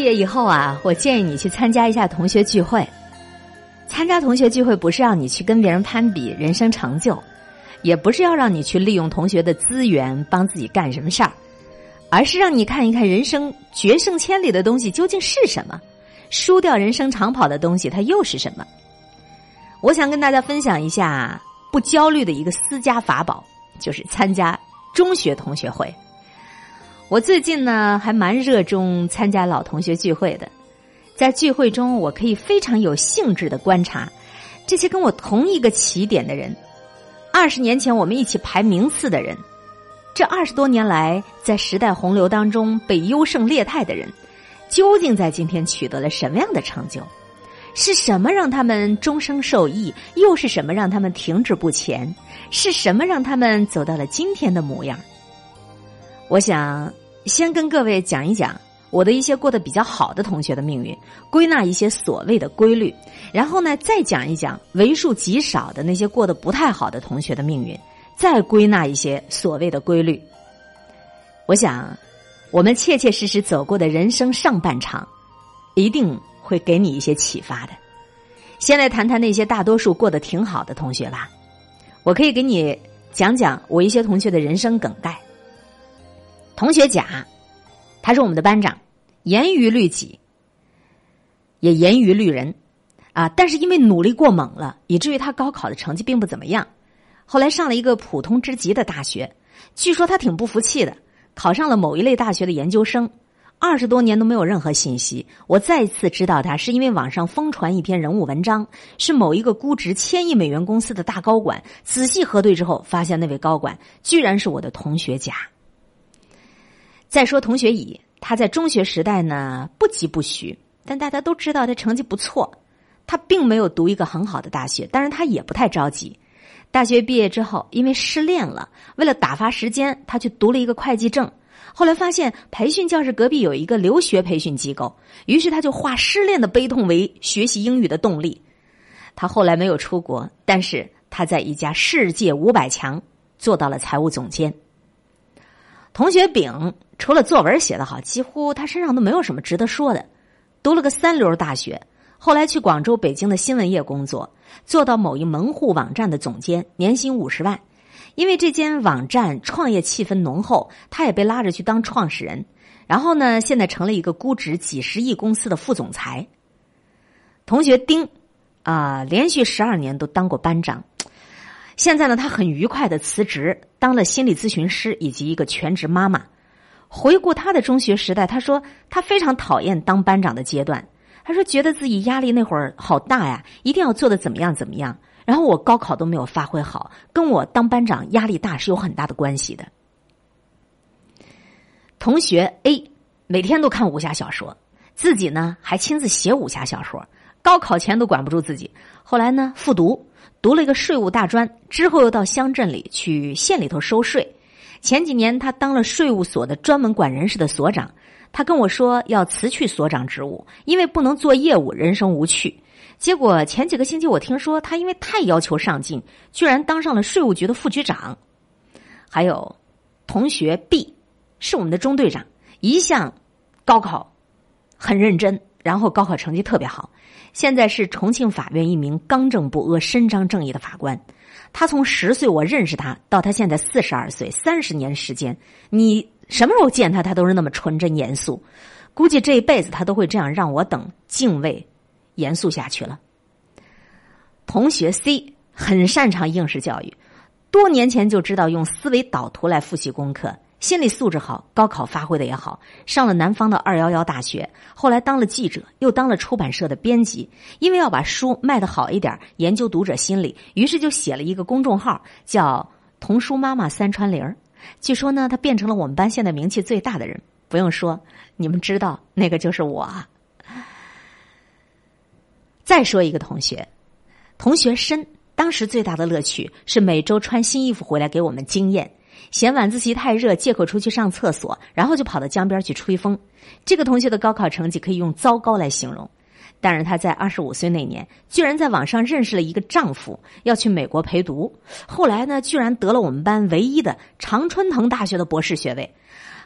毕业以后啊，我建议你去参加一下同学聚会。参加同学聚会不是让你去跟别人攀比人生成就，也不是要让你去利用同学的资源帮自己干什么事儿，而是让你看一看人生决胜千里的东西究竟是什么，输掉人生长跑的东西它又是什么。我想跟大家分享一下不焦虑的一个私家法宝，就是参加中学同学会。我最近呢还蛮热衷参加老同学聚会的，在聚会中我可以非常有兴致的观察这些跟我同一个起点的人，二十年前我们一起排名次的人，这二十多年来在时代洪流当中被优胜劣汰的人，究竟在今天取得了什么样的成就？是什么让他们终生受益？又是什么让他们停滞不前？是什么让他们走到了今天的模样？我想。先跟各位讲一讲我的一些过得比较好的同学的命运，归纳一些所谓的规律，然后呢，再讲一讲为数极少的那些过得不太好的同学的命运，再归纳一些所谓的规律。我想，我们切切实实走过的人生上半场，一定会给你一些启发的。先来谈谈那些大多数过得挺好的同学吧，我可以给你讲讲我一些同学的人生梗概。同学甲，他是我们的班长，严于律己，也严于律人，啊！但是因为努力过猛了，以至于他高考的成绩并不怎么样。后来上了一个普通之极的大学，据说他挺不服气的，考上了某一类大学的研究生。二十多年都没有任何信息，我再次知道他是因为网上疯传一篇人物文章，是某一个估值千亿美元公司的大高管。仔细核对之后，发现那位高管居然是我的同学甲。再说同学乙，他在中学时代呢不疾不徐，但大家都知道他成绩不错。他并没有读一个很好的大学，但是他也不太着急。大学毕业之后，因为失恋了，为了打发时间，他去读了一个会计证。后来发现培训教室隔壁有一个留学培训机构，于是他就化失恋的悲痛为学习英语的动力。他后来没有出国，但是他在一家世界五百强做到了财务总监。同学丙除了作文写得好，几乎他身上都没有什么值得说的。读了个三流大学，后来去广州、北京的新闻业工作，做到某一门户网站的总监，年薪五十万。因为这间网站创业气氛浓厚，他也被拉着去当创始人。然后呢，现在成了一个估值几十亿公司的副总裁。同学丁啊，连续十二年都当过班长。现在呢，他很愉快的辞职，当了心理咨询师以及一个全职妈妈。回顾他的中学时代，他说他非常讨厌当班长的阶段。他说觉得自己压力那会儿好大呀，一定要做的怎么样怎么样。然后我高考都没有发挥好，跟我当班长压力大是有很大的关系的。同学 A 每天都看武侠小说，自己呢还亲自写武侠小说，高考前都管不住自己。后来呢复读。读了一个税务大专，之后又到乡镇里去县里头收税。前几年他当了税务所的专门管人事的所长。他跟我说要辞去所长职务，因为不能做业务，人生无趣。结果前几个星期我听说他因为太要求上进，居然当上了税务局的副局长。还有同学 B 是我们的中队长，一向高考很认真，然后高考成绩特别好。现在是重庆法院一名刚正不阿、伸张正义的法官。他从十岁我认识他，到他现在四十二岁，三十年时间，你什么时候见他，他都是那么纯真严肃。估计这一辈子他都会这样让我等敬畏、严肃下去了。同学 C 很擅长应试教育，多年前就知道用思维导图来复习功课。心理素质好，高考发挥的也好，上了南方的二幺幺大学，后来当了记者，又当了出版社的编辑。因为要把书卖的好一点，研究读者心理，于是就写了一个公众号，叫“童书妈妈三川玲据说呢，他变成了我们班现在名气最大的人。不用说，你们知道那个就是我。再说一个同学，同学申，当时最大的乐趣是每周穿新衣服回来给我们惊艳。嫌晚自习太热，借口出去上厕所，然后就跑到江边去吹风。这个同学的高考成绩可以用糟糕来形容。但是他在二十五岁那年，居然在网上认识了一个丈夫，要去美国陪读。后来呢，居然得了我们班唯一的常春藤大学的博士学位。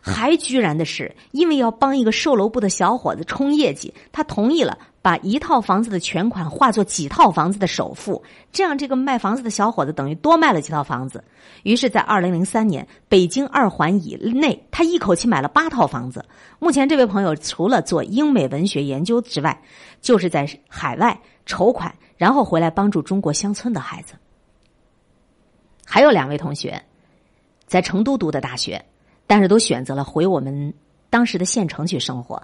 还居然的是，因为要帮一个售楼部的小伙子冲业绩，他同意了把一套房子的全款化作几套房子的首付，这样这个卖房子的小伙子等于多卖了几套房子。于是，在二零零三年，北京二环以内，他一口气买了八套房子。目前，这位朋友除了做英美文学研究之外，就是在海外筹款，然后回来帮助中国乡村的孩子。还有两位同学，在成都读的大学。但是都选择了回我们当时的县城去生活。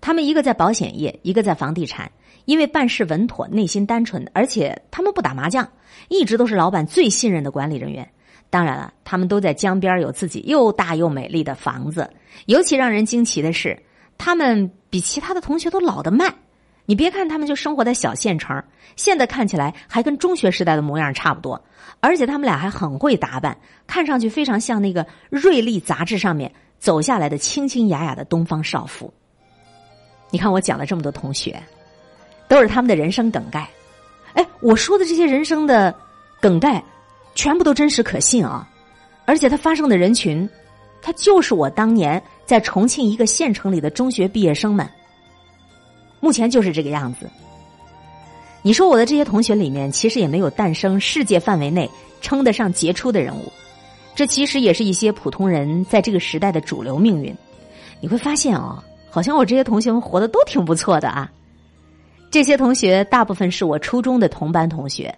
他们一个在保险业，一个在房地产。因为办事稳妥，内心单纯，而且他们不打麻将，一直都是老板最信任的管理人员。当然了，他们都在江边有自己又大又美丽的房子。尤其让人惊奇的是，他们比其他的同学都老得慢。你别看他们就生活在小县城，现在看起来还跟中学时代的模样差不多。而且他们俩还很会打扮，看上去非常像那个《瑞丽》杂志上面走下来的清清雅雅的东方少妇。你看我讲了这么多同学，都是他们的人生梗概。哎，我说的这些人生的梗概，全部都真实可信啊！而且它发生的人群，他就是我当年在重庆一个县城里的中学毕业生们。目前就是这个样子。你说我的这些同学里面，其实也没有诞生世界范围内称得上杰出的人物，这其实也是一些普通人在这个时代的主流命运。你会发现哦，好像我这些同学们活得都挺不错的啊。这些同学大部分是我初中的同班同学，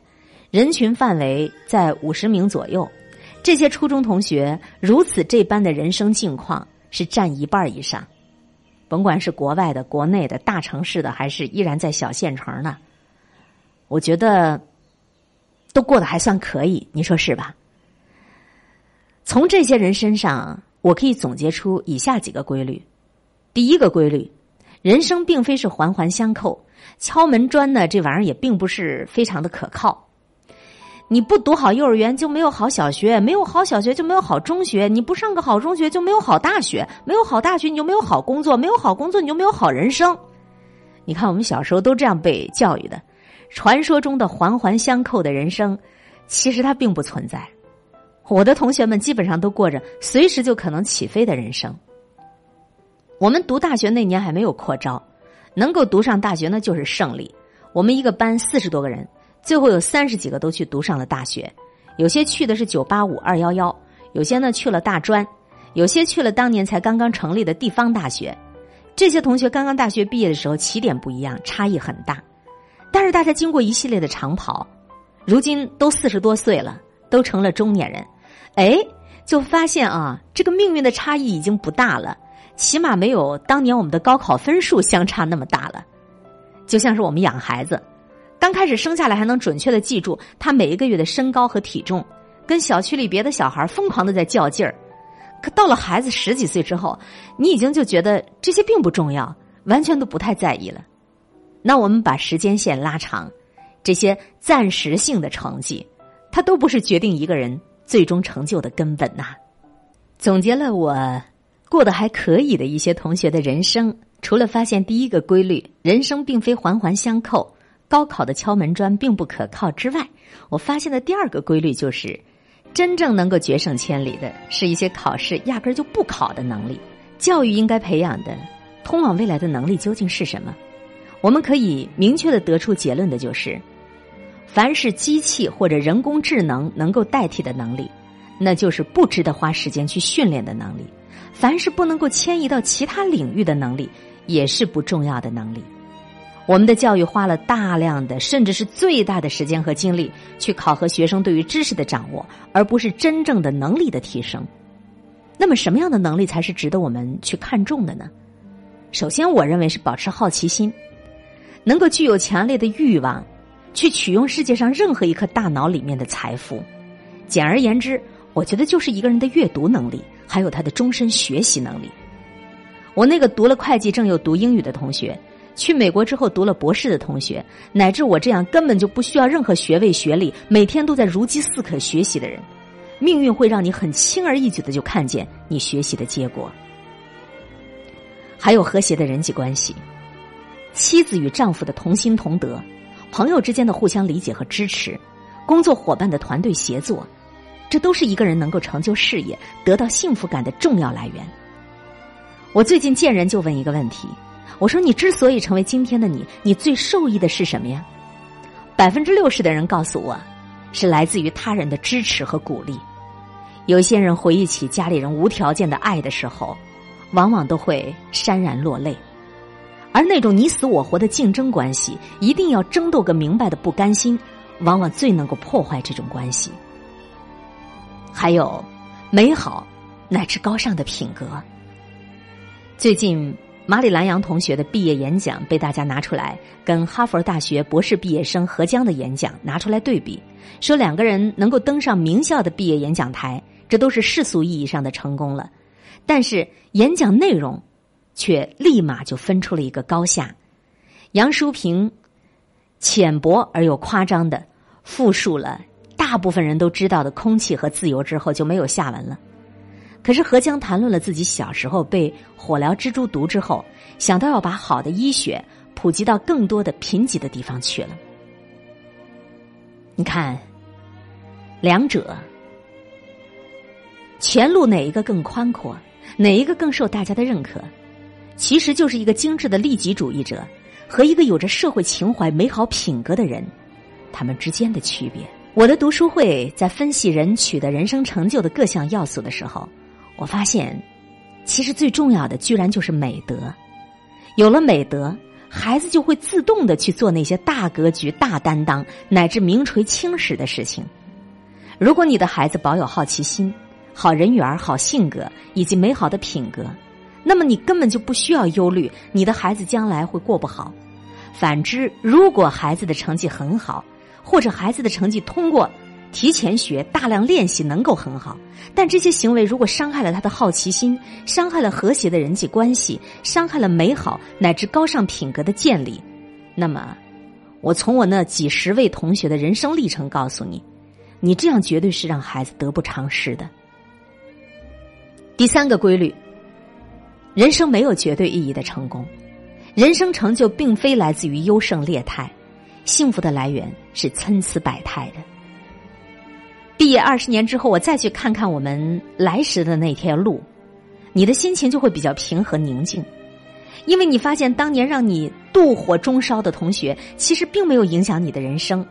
人群范围在五十名左右。这些初中同学如此这般的人生境况，是占一半以上。甭管是国外的、国内的、大城市的，还是依然在小县城呢，我觉得都过得还算可以，你说是吧？从这些人身上，我可以总结出以下几个规律：第一个规律，人生并非是环环相扣，敲门砖呢，这玩意儿也并不是非常的可靠。你不读好幼儿园就没有好小学，没有好小学就没有好中学，你不上个好中学就没有好大学，没有好大学你就没有好工作，没有好工作你就没有好人生。你看我们小时候都这样被教育的，传说中的环环相扣的人生，其实它并不存在。我的同学们基本上都过着随时就可能起飞的人生。我们读大学那年还没有扩招，能够读上大学那就是胜利。我们一个班四十多个人。最后有三十几个都去读上了大学，有些去的是九八五二幺幺，有些呢去了大专，有些去了当年才刚刚成立的地方大学。这些同学刚刚大学毕业的时候起点不一样，差异很大。但是大家经过一系列的长跑，如今都四十多岁了，都成了中年人，哎，就发现啊，这个命运的差异已经不大了，起码没有当年我们的高考分数相差那么大了。就像是我们养孩子。刚开始生下来还能准确的记住他每一个月的身高和体重，跟小区里别的小孩疯狂的在较劲儿。可到了孩子十几岁之后，你已经就觉得这些并不重要，完全都不太在意了。那我们把时间线拉长，这些暂时性的成绩，它都不是决定一个人最终成就的根本呐。总结了我过得还可以的一些同学的人生，除了发现第一个规律，人生并非环环相扣。高考的敲门砖并不可靠之外，我发现的第二个规律就是，真正能够决胜千里的是一些考试压根儿就不考的能力。教育应该培养的通往未来的能力究竟是什么？我们可以明确的得出结论的就是，凡是机器或者人工智能能够代替的能力，那就是不值得花时间去训练的能力；凡是不能够迁移到其他领域的能力，也是不重要的能力。我们的教育花了大量的，甚至是最大的时间和精力去考核学生对于知识的掌握，而不是真正的能力的提升。那么，什么样的能力才是值得我们去看重的呢？首先，我认为是保持好奇心，能够具有强烈的欲望，去取用世界上任何一颗大脑里面的财富。简而言之，我觉得就是一个人的阅读能力，还有他的终身学习能力。我那个读了会计正又读英语的同学。去美国之后读了博士的同学，乃至我这样根本就不需要任何学位学历，每天都在如饥似渴学习的人，命运会让你很轻而易举的就看见你学习的结果。还有和谐的人际关系，妻子与丈夫的同心同德，朋友之间的互相理解和支持，工作伙伴的团队协作，这都是一个人能够成就事业、得到幸福感的重要来源。我最近见人就问一个问题，我说你之所以成为今天的你，你最受益的是什么呀？百分之六十的人告诉我，是来自于他人的支持和鼓励。有些人回忆起家里人无条件的爱的时候，往往都会潸然落泪。而那种你死我活的竞争关系，一定要争斗个明白的不甘心，往往最能够破坏这种关系。还有美好乃至高尚的品格。最近，马里兰扬同学的毕业演讲被大家拿出来跟哈佛大学博士毕业生何江的演讲拿出来对比，说两个人能够登上名校的毕业演讲台，这都是世俗意义上的成功了。但是演讲内容。却立马就分出了一个高下。杨淑平浅薄而又夸张的复述了大部分人都知道的空气和自由之后，就没有下文了。可是何江谈论了自己小时候被火疗蜘蛛毒之后，想到要把好的医学普及到更多的贫瘠的地方去了。你看，两者前路哪一个更宽阔，哪一个更受大家的认可？其实就是一个精致的利己主义者和一个有着社会情怀、美好品格的人，他们之间的区别。我的读书会在分析人取得人生成就的各项要素的时候，我发现，其实最重要的居然就是美德。有了美德，孩子就会自动的去做那些大格局、大担当乃至名垂青史的事情。如果你的孩子保有好奇心、好人缘、好性格以及美好的品格。那么你根本就不需要忧虑你的孩子将来会过不好。反之，如果孩子的成绩很好，或者孩子的成绩通过提前学、大量练习能够很好，但这些行为如果伤害了他的好奇心，伤害了和谐的人际关系，伤害了美好乃至高尚品格的建立，那么，我从我那几十位同学的人生历程告诉你，你这样绝对是让孩子得不偿失的。第三个规律。人生没有绝对意义的成功，人生成就并非来自于优胜劣汰，幸福的来源是参差百态的。毕业二十年之后，我再去看看我们来时的那条路，你的心情就会比较平和宁静，因为你发现当年让你妒火中烧的同学，其实并没有影响你的人生；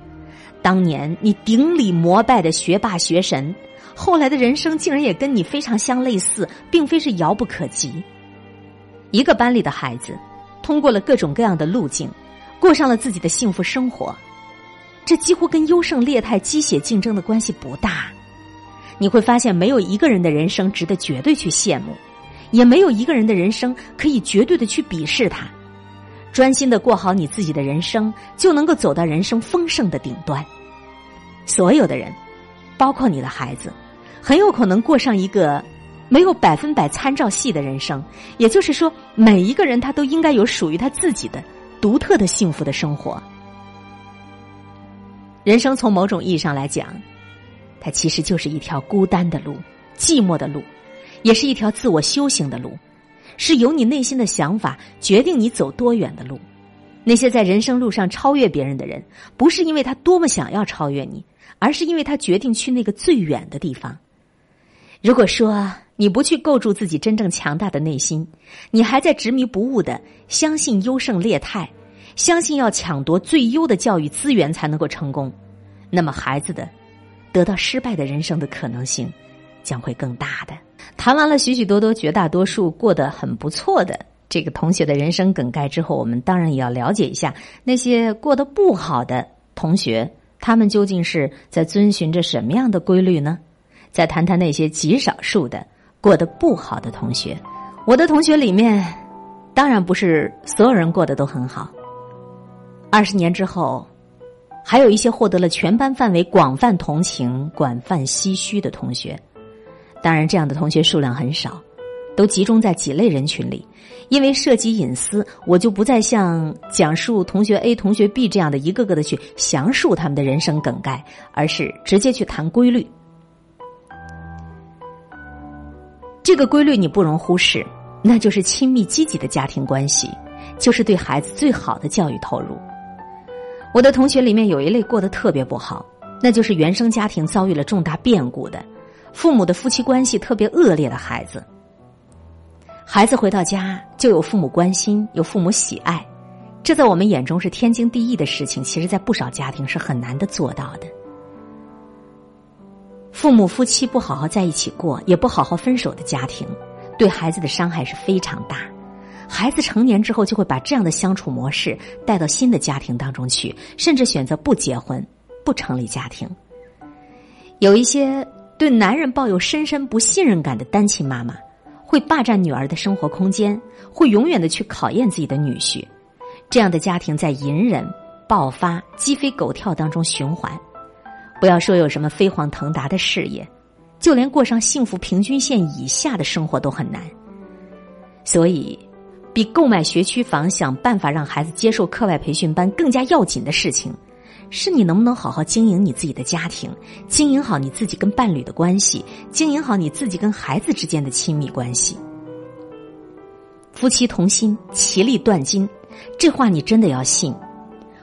当年你顶礼膜拜的学霸学神，后来的人生竟然也跟你非常相类似，并非是遥不可及。一个班里的孩子，通过了各种各样的路径，过上了自己的幸福生活。这几乎跟优胜劣汰、鸡血竞争的关系不大。你会发现，没有一个人的人生值得绝对去羡慕，也没有一个人的人生可以绝对的去鄙视他。专心的过好你自己的人生，就能够走到人生丰盛的顶端。所有的人，包括你的孩子，很有可能过上一个。没有百分百参照系的人生，也就是说，每一个人他都应该有属于他自己的独特的幸福的生活。人生从某种意义上来讲，它其实就是一条孤单的路、寂寞的路，也是一条自我修行的路，是由你内心的想法决定你走多远的路。那些在人生路上超越别人的人，不是因为他多么想要超越你，而是因为他决定去那个最远的地方。如果说，你不去构筑自己真正强大的内心，你还在执迷不悟的相信优胜劣汰，相信要抢夺最优的教育资源才能够成功，那么孩子的得到失败的人生的可能性将会更大的。谈完了许许多多绝大多数过得很不错的这个同学的人生梗概之后，我们当然也要了解一下那些过得不好的同学，他们究竟是在遵循着什么样的规律呢？再谈谈那些极少数的。过得不好的同学，我的同学里面，当然不是所有人过得都很好。二十年之后，还有一些获得了全班范围广泛同情、广泛唏嘘的同学。当然，这样的同学数量很少，都集中在几类人群里。因为涉及隐私，我就不再像讲述同学 A、同学 B 这样的一个个的去详述他们的人生梗概，而是直接去谈规律。这个规律你不容忽视，那就是亲密积极的家庭关系，就是对孩子最好的教育投入。我的同学里面有一类过得特别不好，那就是原生家庭遭遇了重大变故的，父母的夫妻关系特别恶劣的孩子。孩子回到家就有父母关心，有父母喜爱，这在我们眼中是天经地义的事情，其实，在不少家庭是很难的做到的。父母夫妻不好好在一起过，也不好好分手的家庭，对孩子的伤害是非常大。孩子成年之后，就会把这样的相处模式带到新的家庭当中去，甚至选择不结婚、不成立家庭。有一些对男人抱有深深不信任感的单亲妈妈。会霸占女儿的生活空间，会永远的去考验自己的女婿，这样的家庭在隐忍、爆发、鸡飞狗跳当中循环。不要说有什么飞黄腾达的事业，就连过上幸福平均线以下的生活都很难。所以，比购买学区房、想办法让孩子接受课外培训班更加要紧的事情。是你能不能好好经营你自己的家庭，经营好你自己跟伴侣的关系，经营好你自己跟孩子之间的亲密关系。夫妻同心，其利断金，这话你真的要信。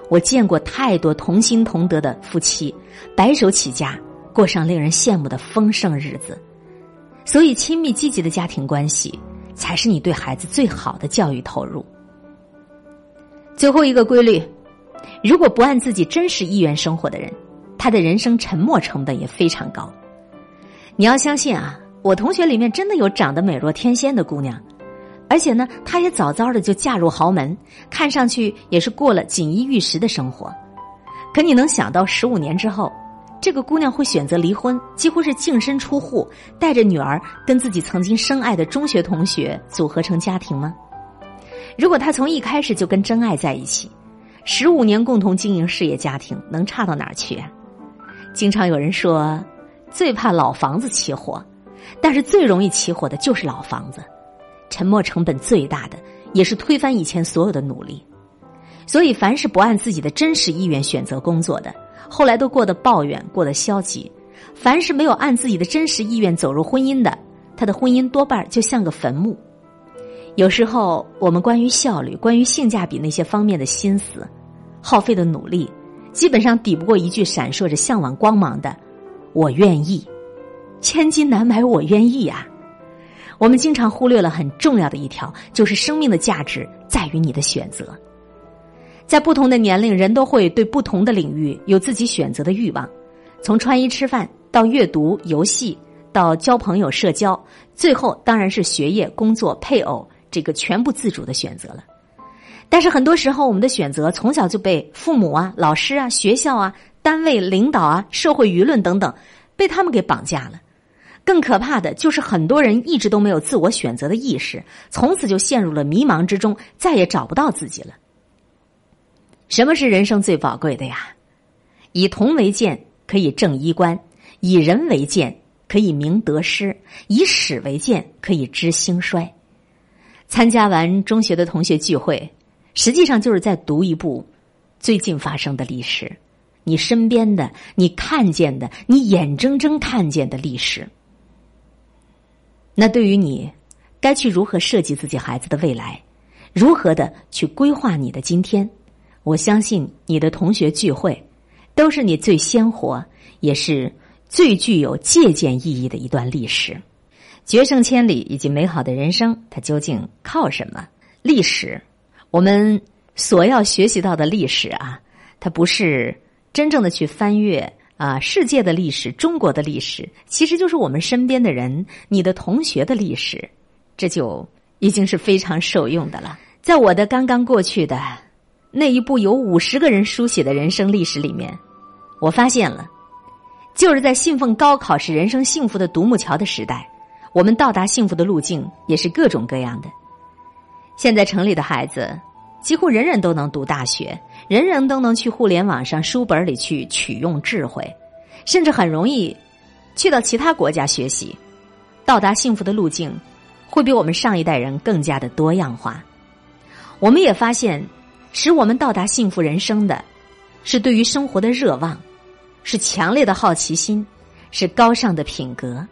我见过太多同心同德的夫妻，白手起家，过上令人羡慕的丰盛日子。所以，亲密积极的家庭关系，才是你对孩子最好的教育投入。最后一个规律。如果不按自己真实意愿生活的人，他的人生沉没成本也非常高。你要相信啊，我同学里面真的有长得美若天仙的姑娘，而且呢，她也早早的就嫁入豪门，看上去也是过了锦衣玉食的生活。可你能想到十五年之后，这个姑娘会选择离婚，几乎是净身出户，带着女儿跟自己曾经深爱的中学同学组合成家庭吗？如果她从一开始就跟真爱在一起。十五年共同经营事业家庭，能差到哪儿去啊？经常有人说，最怕老房子起火，但是最容易起火的就是老房子，沉没成本最大的，也是推翻以前所有的努力。所以，凡是不按自己的真实意愿选择工作的，后来都过得抱怨，过得消极；凡是没有按自己的真实意愿走入婚姻的，他的婚姻多半就像个坟墓。有时候，我们关于效率、关于性价比那些方面的心思。耗费的努力，基本上抵不过一句闪烁着向往光芒的“我愿意”，千金难买我愿意啊！我们经常忽略了很重要的一条，就是生命的价值在于你的选择。在不同的年龄，人都会对不同的领域有自己选择的欲望，从穿衣吃饭到阅读、游戏，到交朋友、社交，最后当然是学业、工作、配偶这个全部自主的选择了。但是很多时候，我们的选择从小就被父母啊、老师啊、学校啊、单位领导啊、社会舆论等等，被他们给绑架了。更可怕的就是，很多人一直都没有自我选择的意识，从此就陷入了迷茫之中，再也找不到自己了。什么是人生最宝贵的呀？以铜为鉴，可以正衣冠；以人为鉴，可以明得失；以史为鉴，可以知兴衰。参加完中学的同学聚会。实际上就是在读一部最近发生的历史，你身边的、你看见的、你眼睁睁看见的历史。那对于你，该去如何设计自己孩子的未来，如何的去规划你的今天？我相信你的同学聚会，都是你最鲜活，也是最具有借鉴意义的一段历史。决胜千里以及美好的人生，它究竟靠什么？历史。我们所要学习到的历史啊，它不是真正的去翻阅啊世界的历史、中国的历史，其实就是我们身边的人、你的同学的历史，这就已经是非常受用的了。在我的刚刚过去的那一部有五十个人书写的人生历史里面，我发现了，就是在信奉高考是人生幸福的独木桥的时代，我们到达幸福的路径也是各种各样的。现在城里的孩子，几乎人人都能读大学，人人都能去互联网上书本里去取用智慧，甚至很容易去到其他国家学习，到达幸福的路径会比我们上一代人更加的多样化。我们也发现，使我们到达幸福人生的，是对于生活的热望，是强烈的好奇心，是高尚的品格。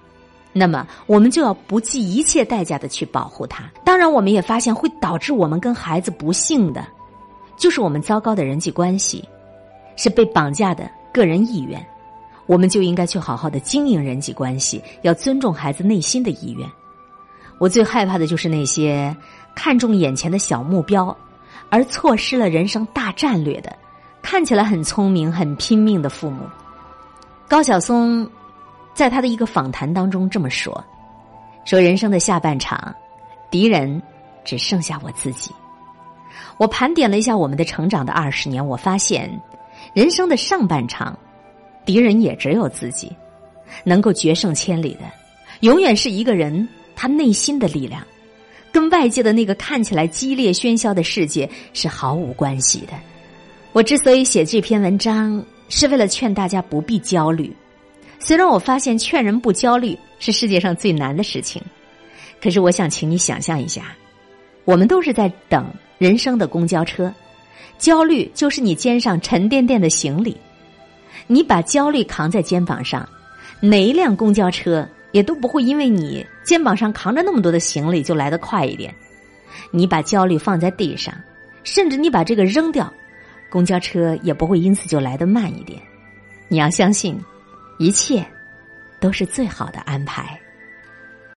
那么，我们就要不计一切代价的去保护他。当然，我们也发现会导致我们跟孩子不幸的，就是我们糟糕的人际关系，是被绑架的个人意愿。我们就应该去好好的经营人际关系，要尊重孩子内心的意愿。我最害怕的就是那些看重眼前的小目标，而错失了人生大战略的，看起来很聪明、很拼命的父母。高晓松在他的一个访谈当中这么说：“说人生的下半场，敌人只剩下我自己。”我盘点了一下我们的成长的二十年，我发现人生的上半场，敌人也只有自己。能够决胜千里的，永远是一个人他内心的力量，跟外界的那个看起来激烈喧嚣的世界是毫无关系的。我之所以写这篇文章，是为了劝大家不必焦虑。虽然我发现劝人不焦虑是世界上最难的事情，可是我想请你想象一下，我们都是在等人生的公交车，焦虑就是你肩上沉甸甸的行李，你把焦虑扛在肩膀上。哪一辆公交车也都不会因为你肩膀上扛着那么多的行李就来得快一点。你把焦虑放在地上，甚至你把这个扔掉，公交车也不会因此就来得慢一点。你要相信，一切都是最好的安排。